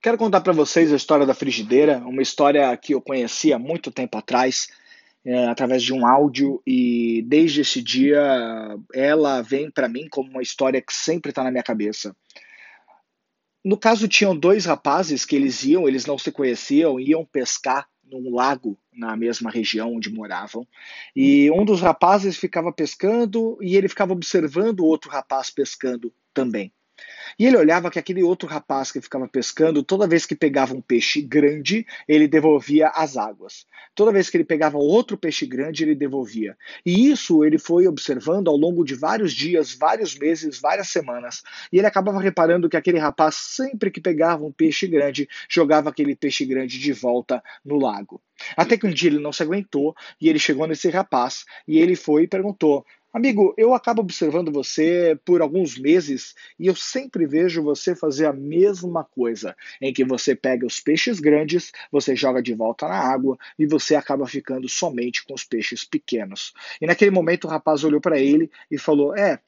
Quero contar para vocês a história da frigideira, uma história que eu conheci há muito tempo atrás, é, através de um áudio, e desde esse dia ela vem para mim como uma história que sempre está na minha cabeça. No caso, tinham dois rapazes que eles iam, eles não se conheciam, iam pescar num lago na mesma região onde moravam. E um dos rapazes ficava pescando e ele ficava observando o outro rapaz pescando também. E ele olhava que aquele outro rapaz que ficava pescando, toda vez que pegava um peixe grande, ele devolvia as águas. Toda vez que ele pegava outro peixe grande, ele devolvia. E isso ele foi observando ao longo de vários dias, vários meses, várias semanas. E ele acabava reparando que aquele rapaz, sempre que pegava um peixe grande, jogava aquele peixe grande de volta no lago. Até que um dia ele não se aguentou e ele chegou nesse rapaz e ele foi e perguntou: Amigo, eu acabo observando você por alguns meses e eu sempre vejo você fazer a mesma coisa, em que você pega os peixes grandes, você joga de volta na água e você acaba ficando somente com os peixes pequenos. E naquele momento o rapaz olhou para ele e falou: É,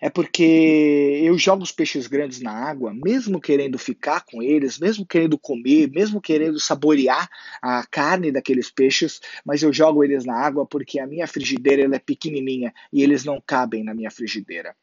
é porque eu jogo os peixes grandes na água, mesmo querendo ficar com eles, mesmo querendo comer, mesmo querendo saborear a carne daqueles peixes, mas eu jogo eles na água porque a minha frigideira ela é pequenininha e eles não cabem na minha frigideira.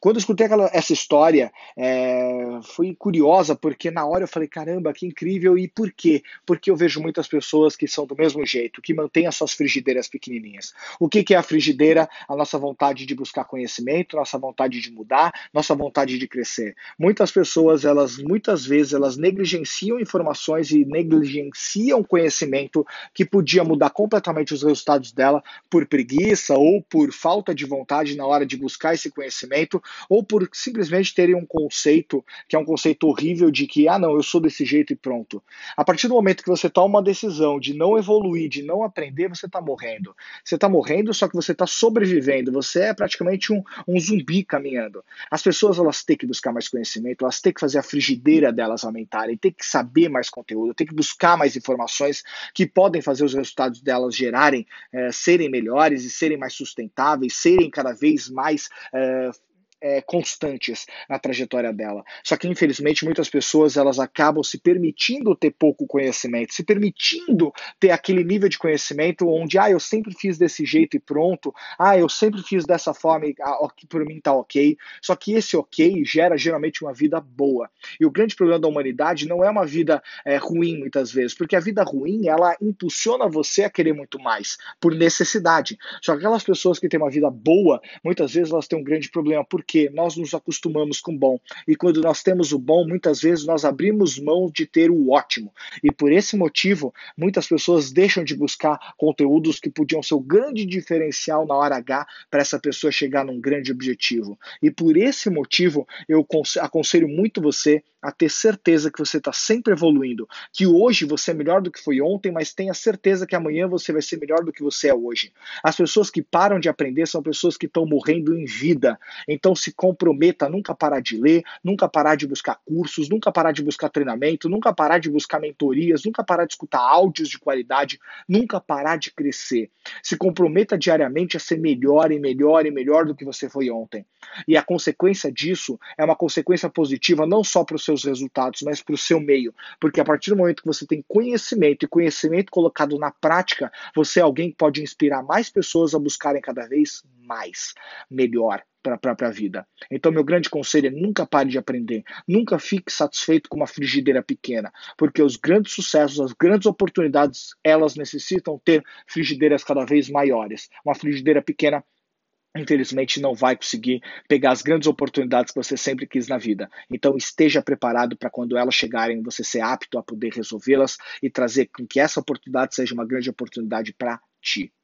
Quando eu escutei aquela, essa história, é, fui curiosa, porque na hora eu falei, caramba, que incrível, e por quê? Porque eu vejo muitas pessoas que são do mesmo jeito, que mantêm as suas frigideiras pequenininhas. O que, que é a frigideira? A nossa vontade de buscar conhecimento, nossa vontade de mudar, nossa vontade de crescer. Muitas pessoas, elas muitas vezes, elas negligenciam informações e negligenciam conhecimento que podia mudar completamente os resultados dela por preguiça ou por falta de vontade na hora de buscar esse conhecimento ou por simplesmente terem um conceito que é um conceito horrível de que, ah, não, eu sou desse jeito e pronto. A partir do momento que você toma uma decisão de não evoluir, de não aprender, você está morrendo. Você está morrendo, só que você está sobrevivendo. Você é praticamente um, um zumbi caminhando. As pessoas elas têm que buscar mais conhecimento, elas têm que fazer a frigideira delas aumentarem, têm que saber mais conteúdo, têm que buscar mais informações que podem fazer os resultados delas gerarem, é, serem melhores e serem mais sustentáveis, serem cada vez mais é, é, constantes na trajetória dela. Só que infelizmente muitas pessoas elas acabam se permitindo ter pouco conhecimento, se permitindo ter aquele nível de conhecimento onde ah eu sempre fiz desse jeito e pronto, ah eu sempre fiz dessa forma e ah, por mim tá ok. Só que esse ok gera geralmente uma vida boa. E o grande problema da humanidade não é uma vida é, ruim muitas vezes, porque a vida ruim ela impulsiona você a querer muito mais por necessidade. Só que aquelas pessoas que têm uma vida boa muitas vezes elas têm um grande problema porque porque nós nos acostumamos com o bom. E quando nós temos o bom, muitas vezes nós abrimos mão de ter o ótimo. E por esse motivo, muitas pessoas deixam de buscar conteúdos que podiam ser o grande diferencial na hora H para essa pessoa chegar num grande objetivo. E por esse motivo, eu aconselho muito você a ter certeza que você está sempre evoluindo, que hoje você é melhor do que foi ontem, mas tenha certeza que amanhã você vai ser melhor do que você é hoje. As pessoas que param de aprender são pessoas que estão morrendo em vida. Então se comprometa a nunca parar de ler, nunca parar de buscar cursos, nunca parar de buscar treinamento, nunca parar de buscar mentorias, nunca parar de escutar áudios de qualidade, nunca parar de crescer. Se comprometa diariamente a ser melhor e melhor e melhor do que você foi ontem. E a consequência disso é uma consequência positiva não só para o seus resultados, mas para o seu meio. Porque a partir do momento que você tem conhecimento e conhecimento colocado na prática, você é alguém que pode inspirar mais pessoas a buscarem cada vez mais, melhor para a própria vida. Então, meu grande conselho é nunca pare de aprender, nunca fique satisfeito com uma frigideira pequena, porque os grandes sucessos, as grandes oportunidades, elas necessitam ter frigideiras cada vez maiores. Uma frigideira pequena infelizmente não vai conseguir pegar as grandes oportunidades que você sempre quis na vida. Então esteja preparado para quando elas chegarem, você ser apto a poder resolvê-las e trazer com que essa oportunidade seja uma grande oportunidade para ti.